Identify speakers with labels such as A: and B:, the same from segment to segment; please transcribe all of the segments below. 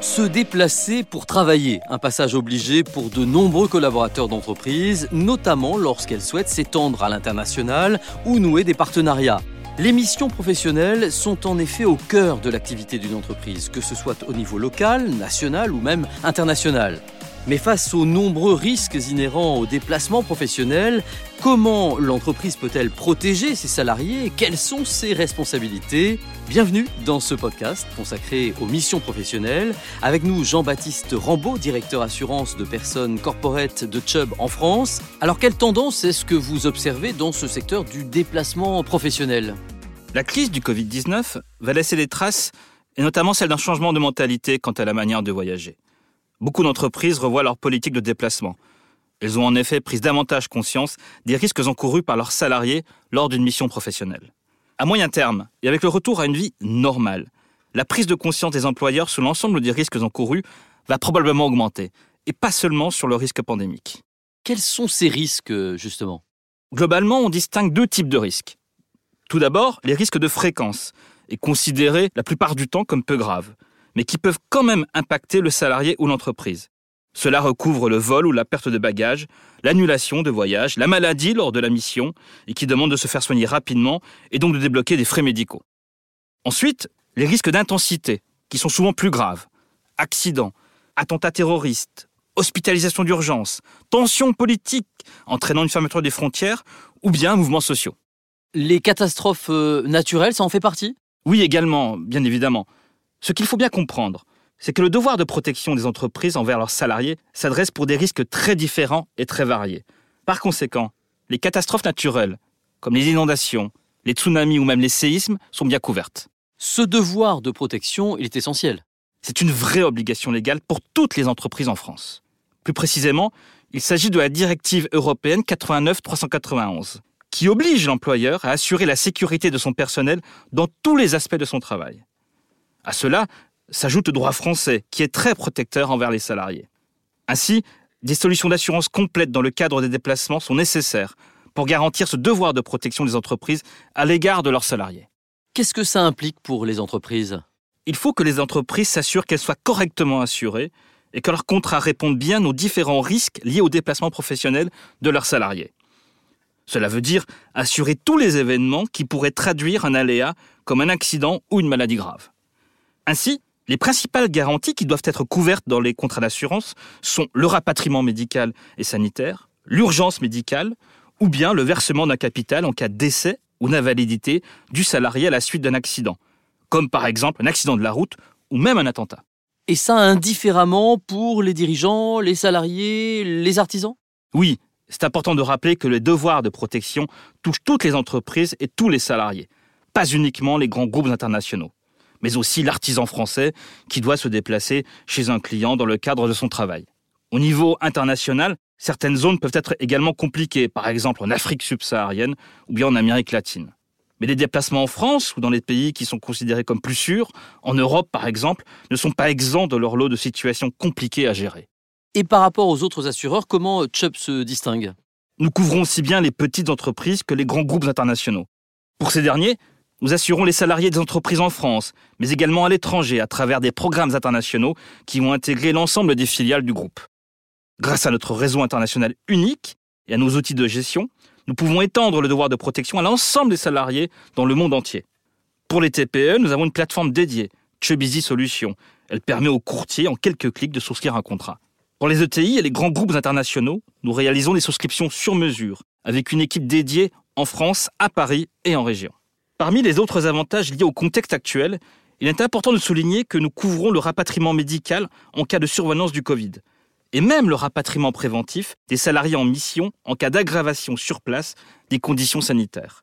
A: Se déplacer pour travailler, un passage obligé pour de nombreux collaborateurs d'entreprises, notamment lorsqu'elles souhaitent s'étendre à l'international ou nouer des partenariats. Les missions professionnelles sont en effet au cœur de l'activité d'une entreprise, que ce soit au niveau local, national ou même international. Mais face aux nombreux risques inhérents au déplacement professionnel, comment l'entreprise peut-elle protéger ses salariés Quelles sont ses responsabilités? Bienvenue dans ce podcast consacré aux missions professionnelles. Avec nous, Jean-Baptiste Rambaud, directeur assurance de personnes corporate de Chubb en France. Alors, quelle tendance est-ce que vous observez dans ce secteur du déplacement professionnel?
B: La crise du Covid-19 va laisser des traces, et notamment celle d'un changement de mentalité quant à la manière de voyager. Beaucoup d'entreprises revoient leur politique de déplacement. Elles ont en effet pris davantage conscience des risques encourus par leurs salariés lors d'une mission professionnelle. À moyen terme, et avec le retour à une vie normale, la prise de conscience des employeurs sur l'ensemble des risques encourus va probablement augmenter, et pas seulement sur le risque pandémique.
A: Quels sont ces risques, justement?
B: Globalement, on distingue deux types de risques. Tout d'abord, les risques de fréquence, et considérés la plupart du temps comme peu graves mais qui peuvent quand même impacter le salarié ou l'entreprise. Cela recouvre le vol ou la perte de bagages, l'annulation de voyage, la maladie lors de la mission, et qui demande de se faire soigner rapidement et donc de débloquer des frais médicaux. Ensuite, les risques d'intensité, qui sont souvent plus graves. Accidents, attentats terroristes, hospitalisation d'urgence, tensions politiques entraînant une fermeture des frontières, ou bien mouvements sociaux.
A: Les catastrophes euh, naturelles, ça en fait partie?
B: Oui, également, bien évidemment. Ce qu'il faut bien comprendre, c'est que le devoir de protection des entreprises envers leurs salariés s'adresse pour des risques très différents et très variés. Par conséquent, les catastrophes naturelles, comme les inondations, les tsunamis ou même les séismes, sont bien couvertes.
A: Ce devoir de protection, il est essentiel.
B: C'est une vraie obligation légale pour toutes les entreprises en France. Plus précisément, il s'agit de la directive européenne 89-391, qui oblige l'employeur à assurer la sécurité de son personnel dans tous les aspects de son travail. À cela s'ajoute le droit français, qui est très protecteur envers les salariés. Ainsi, des solutions d'assurance complètes dans le cadre des déplacements sont nécessaires pour garantir ce devoir de protection des entreprises à l'égard de leurs salariés.
A: Qu'est-ce que ça implique pour les entreprises?
B: Il faut que les entreprises s'assurent qu'elles soient correctement assurées et que leurs contrats répondent bien aux différents risques liés au déplacement professionnel de leurs salariés. Cela veut dire assurer tous les événements qui pourraient traduire un aléa comme un accident ou une maladie grave. Ainsi, les principales garanties qui doivent être couvertes dans les contrats d'assurance sont le rapatriement médical et sanitaire, l'urgence médicale, ou bien le versement d'un capital en cas d'essai ou d'invalidité du salarié à la suite d'un accident, comme par exemple un accident de la route ou même un attentat.
A: Et ça indifféremment pour les dirigeants, les salariés, les artisans?
B: Oui, c'est important de rappeler que le devoir de protection touche toutes les entreprises et tous les salariés, pas uniquement les grands groupes internationaux mais aussi l'artisan français qui doit se déplacer chez un client dans le cadre de son travail. Au niveau international, certaines zones peuvent être également compliquées, par exemple en Afrique subsaharienne ou bien en Amérique latine. Mais les déplacements en France ou dans les pays qui sont considérés comme plus sûrs, en Europe par exemple, ne sont pas exempts de leur lot de situations compliquées à gérer.
A: Et par rapport aux autres assureurs, comment Chubb se distingue?
B: Nous couvrons aussi bien les petites entreprises que les grands groupes internationaux. Pour ces derniers, nous assurons les salariés des entreprises en France, mais également à l'étranger à travers des programmes internationaux qui vont intégrer l'ensemble des filiales du groupe. Grâce à notre réseau international unique et à nos outils de gestion, nous pouvons étendre le devoir de protection à l'ensemble des salariés dans le monde entier. Pour les TPE, nous avons une plateforme dédiée, Chebizy Solutions. Elle permet aux courtiers, en quelques clics, de souscrire un contrat. Pour les ETI et les grands groupes internationaux, nous réalisons des souscriptions sur mesure, avec une équipe dédiée en France, à Paris et en région. Parmi les autres avantages liés au contexte actuel, il est important de souligner que nous couvrons le rapatriement médical en cas de survenance du Covid, et même le rapatriement préventif des salariés en mission en cas d'aggravation sur place des conditions sanitaires.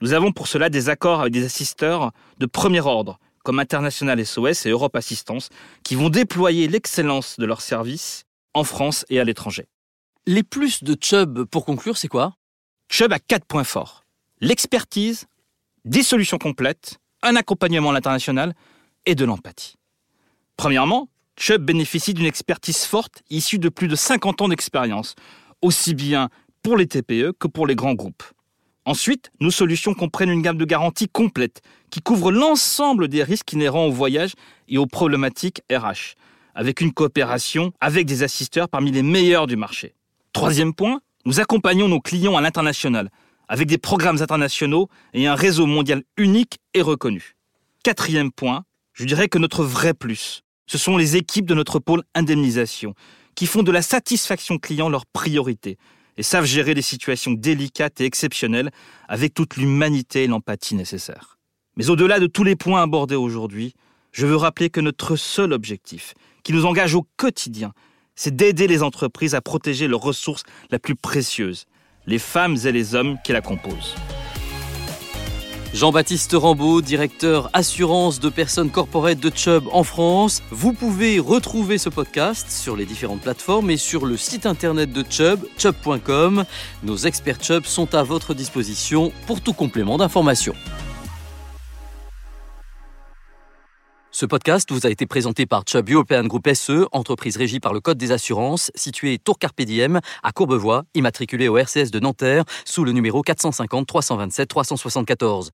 B: Nous avons pour cela des accords avec des assisteurs de premier ordre, comme International SOS et Europe Assistance, qui vont déployer l'excellence de leurs services en France et à l'étranger.
A: Les plus de Chubb, pour conclure, c'est quoi?
B: Chubb a quatre points forts. L'expertise, des solutions complètes, un accompagnement à l'international et de l'empathie. Premièrement, Chubb bénéficie d'une expertise forte issue de plus de 50 ans d'expérience, aussi bien pour les TPE que pour les grands groupes. Ensuite, nos solutions comprennent une gamme de garanties complète qui couvre l'ensemble des risques inhérents au voyage et aux problématiques RH, avec une coopération avec des assisteurs parmi les meilleurs du marché. Troisième point, nous accompagnons nos clients à l'international, avec des programmes internationaux et un réseau mondial unique et reconnu. Quatrième point, je dirais que notre vrai plus, ce sont les équipes de notre pôle indemnisation, qui font de la satisfaction client leur priorité et savent gérer des situations délicates et exceptionnelles avec toute l'humanité et l'empathie nécessaires. Mais au-delà de tous les points abordés aujourd'hui, je veux rappeler que notre seul objectif, qui nous engage au quotidien, c'est d'aider les entreprises à protéger leurs ressources la plus précieuse, les femmes et les hommes qui la composent.
A: Jean-Baptiste Rambaud, directeur assurance de personnes corporate de Chubb en France. Vous pouvez retrouver ce podcast sur les différentes plateformes et sur le site internet de Chubb, chubb.com. Nos experts Chubb sont à votre disposition pour tout complément d'information. Ce podcast vous a été présenté par Chubb European Group SE, entreprise régie par le Code des assurances, située Tour Carpe Diem à Courbevoie, immatriculée au RCS de Nanterre, sous le numéro 450 327 374.